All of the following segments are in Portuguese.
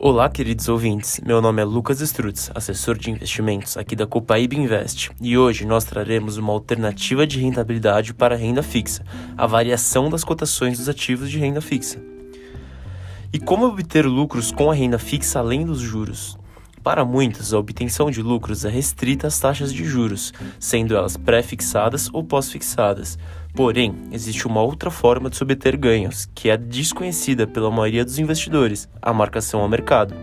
Olá, queridos ouvintes. Meu nome é Lucas Strutz, assessor de investimentos aqui da Copaíba Invest, e hoje nós traremos uma alternativa de rentabilidade para a renda fixa, a variação das cotações dos ativos de renda fixa. E como obter lucros com a renda fixa além dos juros? Para muitos, a obtenção de lucros é restrita às taxas de juros, sendo elas pré-fixadas ou pós-fixadas. Porém, existe uma outra forma de se obter ganhos, que é desconhecida pela maioria dos investidores: a marcação ao mercado.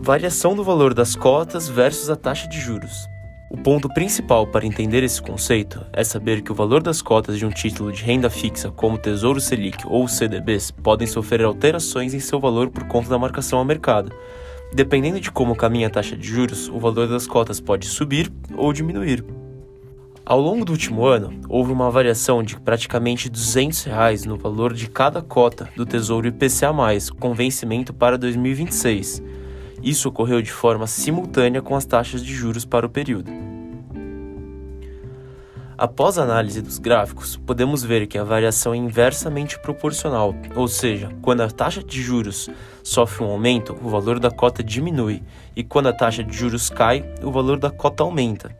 Variação do valor das cotas versus a taxa de juros. O ponto principal para entender esse conceito é saber que o valor das cotas de um título de renda fixa, como Tesouro Selic ou CDBs, podem sofrer alterações em seu valor por conta da marcação ao mercado. Dependendo de como caminha a taxa de juros, o valor das cotas pode subir ou diminuir. Ao longo do último ano, houve uma variação de praticamente 200 reais no valor de cada cota do Tesouro IPCA+, com vencimento para 2026. Isso ocorreu de forma simultânea com as taxas de juros para o período. Após a análise dos gráficos, podemos ver que a variação é inversamente proporcional, ou seja, quando a taxa de juros sofre um aumento, o valor da cota diminui, e quando a taxa de juros cai, o valor da cota aumenta.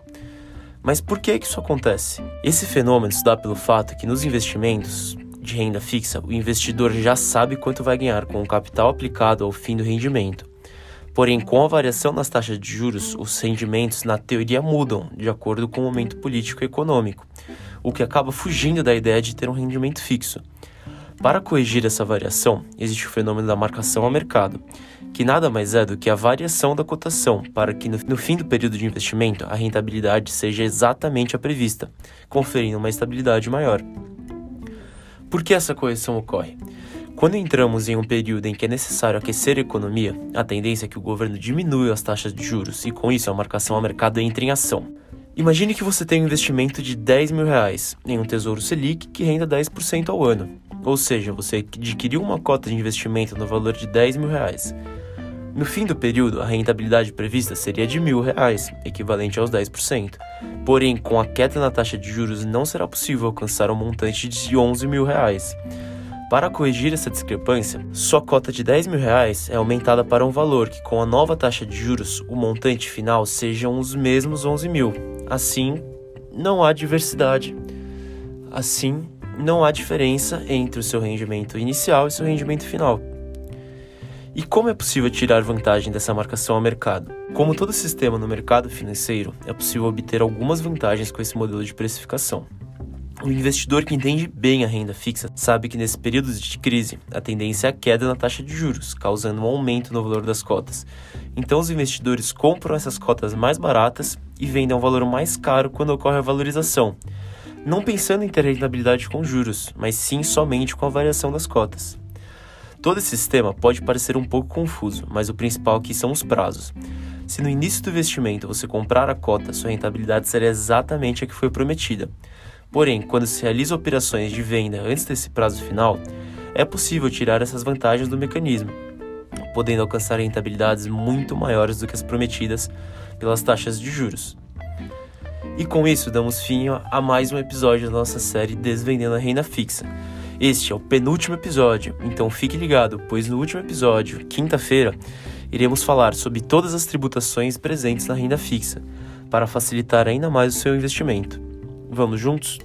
Mas por que isso acontece? Esse fenômeno se dá pelo fato que nos investimentos de renda fixa, o investidor já sabe quanto vai ganhar com o capital aplicado ao fim do rendimento. Porém, com a variação nas taxas de juros, os rendimentos na teoria mudam de acordo com o momento político e econômico, o que acaba fugindo da ideia de ter um rendimento fixo. Para corrigir essa variação, existe o fenômeno da marcação ao mercado, que nada mais é do que a variação da cotação para que no fim do período de investimento a rentabilidade seja exatamente a prevista, conferindo uma estabilidade maior. Por que essa correção ocorre? Quando entramos em um período em que é necessário aquecer a economia, a tendência é que o governo diminua as taxas de juros e, com isso, a marcação ao mercado entre em ação. Imagine que você tem um investimento de 10 mil reais em um tesouro Selic que renda 10% ao ano. Ou seja, você adquiriu uma cota de investimento no valor de 10 mil reais. No fim do período, a rentabilidade prevista seria de mil reais, equivalente aos 10%. Porém, com a queda na taxa de juros, não será possível alcançar um montante de 11 mil reais. Para corrigir essa discrepância, sua cota de 10 mil reais é aumentada para um valor que, com a nova taxa de juros, o montante final sejam os mesmos 11 mil. Assim, não há diversidade. Assim, não há diferença entre o seu rendimento inicial e seu rendimento final. E como é possível tirar vantagem dessa marcação ao mercado? Como todo sistema no mercado financeiro, é possível obter algumas vantagens com esse modelo de precificação. O investidor que entende bem a renda fixa sabe que nesse período de crise a tendência é a queda na taxa de juros, causando um aumento no valor das cotas. Então os investidores compram essas cotas mais baratas e vendem a um valor mais caro quando ocorre a valorização, não pensando em ter rentabilidade com juros, mas sim somente com a variação das cotas. Todo esse sistema pode parecer um pouco confuso, mas o principal aqui são os prazos. Se no início do investimento você comprar a cota, sua rentabilidade será exatamente a que foi prometida. Porém, quando se realiza operações de venda antes desse prazo final, é possível tirar essas vantagens do mecanismo, podendo alcançar rentabilidades muito maiores do que as prometidas pelas taxas de juros. E com isso, damos fim a mais um episódio da nossa série Desvendando a Renda Fixa. Este é o penúltimo episódio, então fique ligado, pois no último episódio, quinta-feira, iremos falar sobre todas as tributações presentes na renda fixa, para facilitar ainda mais o seu investimento. Vamos juntos?